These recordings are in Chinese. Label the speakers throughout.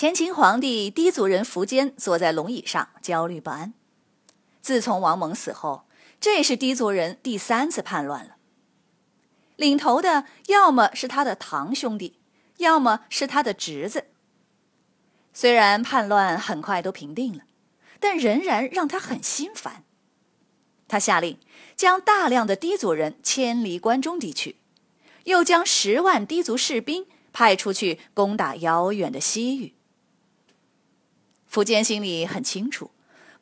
Speaker 1: 前秦皇帝氐族人苻坚坐在龙椅上，焦虑不安。自从王猛死后，这是氐族人第三次叛乱了。领头的要么是他的堂兄弟，要么是他的侄子。虽然叛乱很快都平定了，但仍然让他很心烦。他下令将大量的氐族人迁离关中地区，又将十万氐族士兵派出去攻打遥远的西域。苻坚心里很清楚，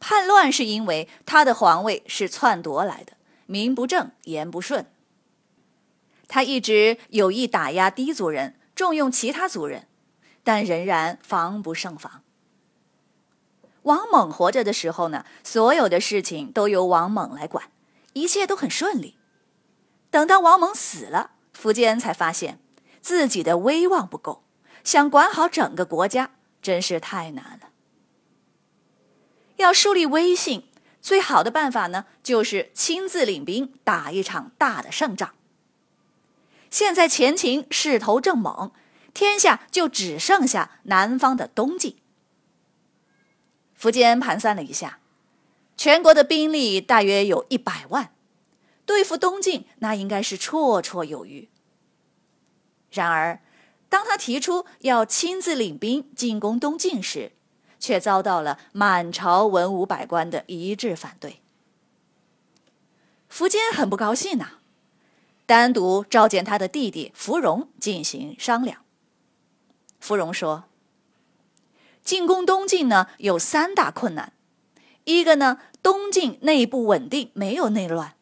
Speaker 1: 叛乱是因为他的皇位是篡夺来的，名不正言不顺。他一直有意打压氐族人，重用其他族人，但仍然防不胜防。王猛活着的时候呢，所有的事情都由王猛来管，一切都很顺利。等到王猛死了，苻坚才发现自己的威望不够，想管好整个国家真是太难了。要树立威信，最好的办法呢，就是亲自领兵打一场大的胜仗。现在前秦势头正猛，天下就只剩下南方的东晋。苻坚盘算了一下，全国的兵力大约有一百万，对付东晋那应该是绰绰有余。然而，当他提出要亲自领兵进攻东晋时，却遭到了满朝文武百官的一致反对。苻坚很不高兴呐，单独召见他的弟弟芙蓉进行商量。芙蓉说：“进攻东晋呢，有三大困难：一个呢，东晋内部稳定，没有内乱；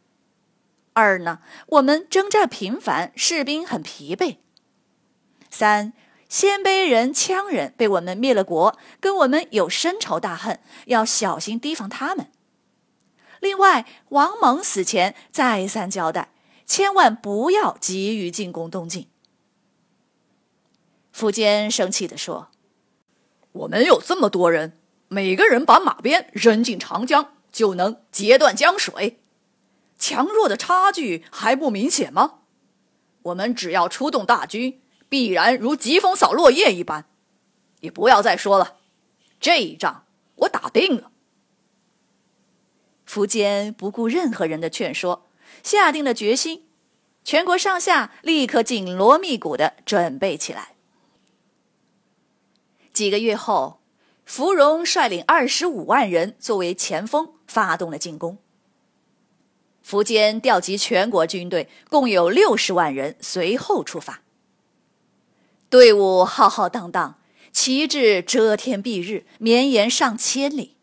Speaker 1: 二呢，我们征战频繁，士兵很疲惫；三。”鲜卑人、羌人被我们灭了国，跟我们有深仇大恨，要小心提防他们。另外，王猛死前再三交代，千万不要急于进攻东晋。苻坚生气地说：“
Speaker 2: 我们有这么多人，每个人把马鞭扔进长江，就能截断江水，强弱的差距还不明显吗？我们只要出动大军。”必然如疾风扫落叶一般，你不要再说了，这一仗我打定了。
Speaker 1: 苻坚不顾任何人的劝说，下定了决心，全国上下立刻紧锣密鼓的准备起来。几个月后，芙蓉率领二十五万人作为前锋，发动了进攻。苻坚调集全国军队，共有六十万人，随后出发。队伍浩浩荡荡，旗帜遮天蔽日，绵延上千里。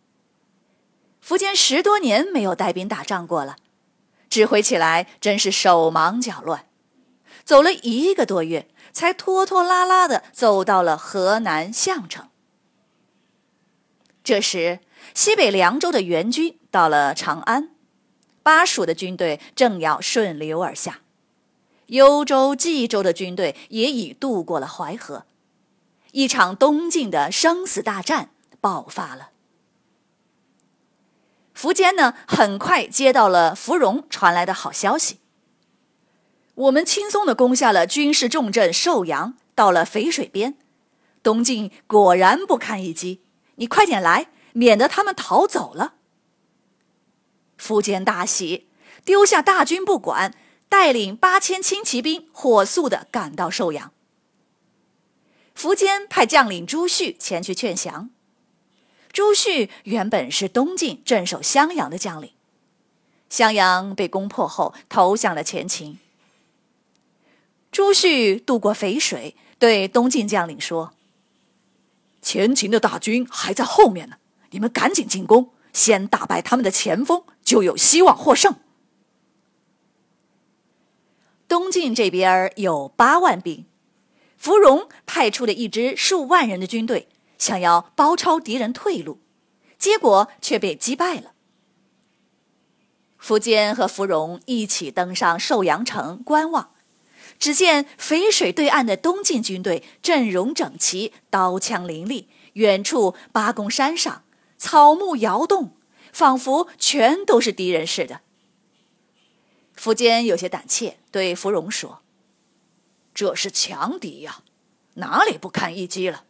Speaker 1: 苻坚十多年没有带兵打仗过了，指挥起来真是手忙脚乱。走了一个多月，才拖拖拉拉的走到了河南项城。这时，西北凉州的援军到了长安，巴蜀的军队正要顺流而下。幽州、冀州的军队也已渡过了淮河，一场东晋的生死大战爆发了。苻坚呢，很快接到了芙蓉传来的好消息：我们轻松的攻下了军事重镇寿阳，到了淝水边，东晋果然不堪一击。你快点来，免得他们逃走了。苻坚大喜，丢下大军不管。带领八千轻骑兵火速的赶到寿阳。苻坚派将领朱旭前去劝降。朱旭原本是东晋镇守襄阳的将领，襄阳被攻破后投向了前秦。朱旭渡过淝水，对东晋将领说：“
Speaker 2: 前秦的大军还在后面呢，你们赶紧进攻，先打败他们的前锋，就有希望获胜。”
Speaker 1: 东晋这边有八万兵，芙蓉派出了一支数万人的军队，想要包抄敌人退路，结果却被击败了。苻坚和芙蓉一起登上寿阳城观望，只见淝水对岸的东晋军队阵容整齐，刀枪林立，远处八公山上草木摇动，仿佛全都是敌人似的。苻坚有些胆怯，对芙蓉说：“
Speaker 2: 这是强敌呀，哪里不堪一击了？”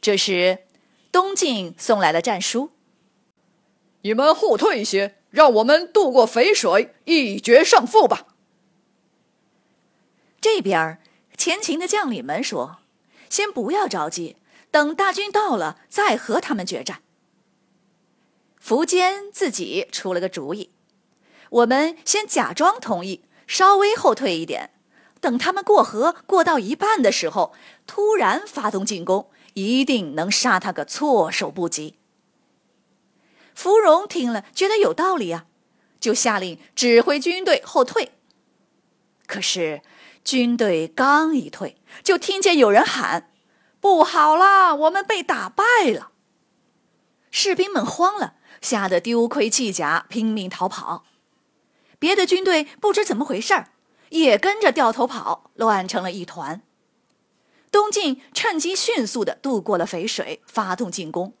Speaker 1: 这时，东晋送来了战书：“
Speaker 2: 你们后退一些，让我们渡过淝水，一决胜负吧。”
Speaker 1: 这边前秦的将领们说：“先不要着急，等大军到了再和他们决战。”苻坚自己出了个主意。我们先假装同意，稍微后退一点，等他们过河过到一半的时候，突然发动进攻，一定能杀他个措手不及。芙蓉听了，觉得有道理啊，就下令指挥军队后退。可是军队刚一退，就听见有人喊：“不好了，我们被打败了！”士兵们慌了，吓得丢盔弃甲，拼命逃跑。别的军队不知怎么回事儿，也跟着掉头跑，乱成了一团。东晋趁机迅速的渡过了淝水，发动进攻，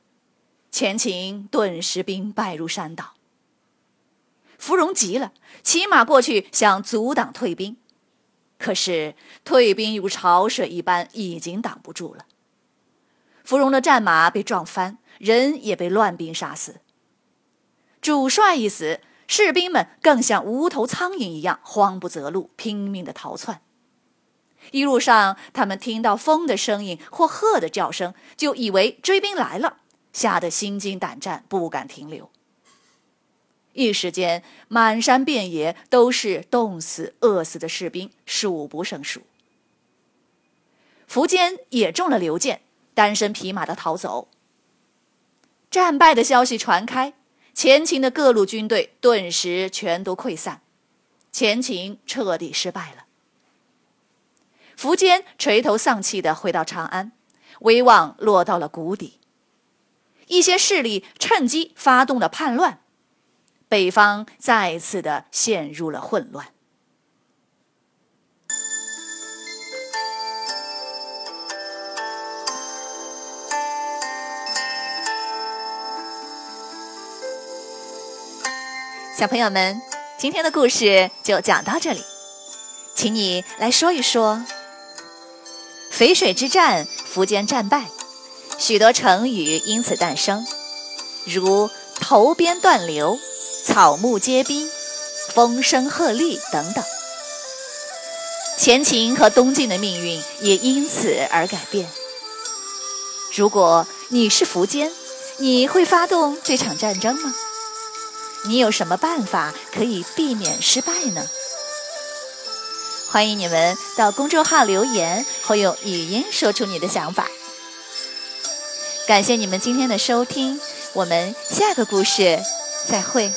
Speaker 1: 前秦顿时兵败如山倒。芙蓉急了，骑马过去想阻挡退兵，可是退兵如潮水一般，已经挡不住了。芙蓉的战马被撞翻，人也被乱兵杀死。主帅一死。士兵们更像无头苍蝇一样慌不择路，拼命的逃窜。一路上，他们听到风的声音或鹤的叫声，就以为追兵来了，吓得心惊胆战，不敢停留。一时间，满山遍野都是冻死、饿死的士兵，数不胜数。苻坚也中了流箭，单身匹马的逃走。战败的消息传开。前秦的各路军队顿时全都溃散，前秦彻底失败了。苻坚垂头丧气的回到长安，威望落到了谷底。一些势力趁机发动了叛乱，北方再次的陷入了混乱。小朋友们，今天的故事就讲到这里，请你来说一说淝水之战，苻坚战败，许多成语因此诞生，如头鞭断流、草木皆兵、风声鹤唳等等。前秦和东晋的命运也因此而改变。如果你是苻坚，你会发动这场战争吗？你有什么办法可以避免失败呢？欢迎你们到公众号留言，或用语音说出你的想法。感谢你们今天的收听，我们下个故事再会。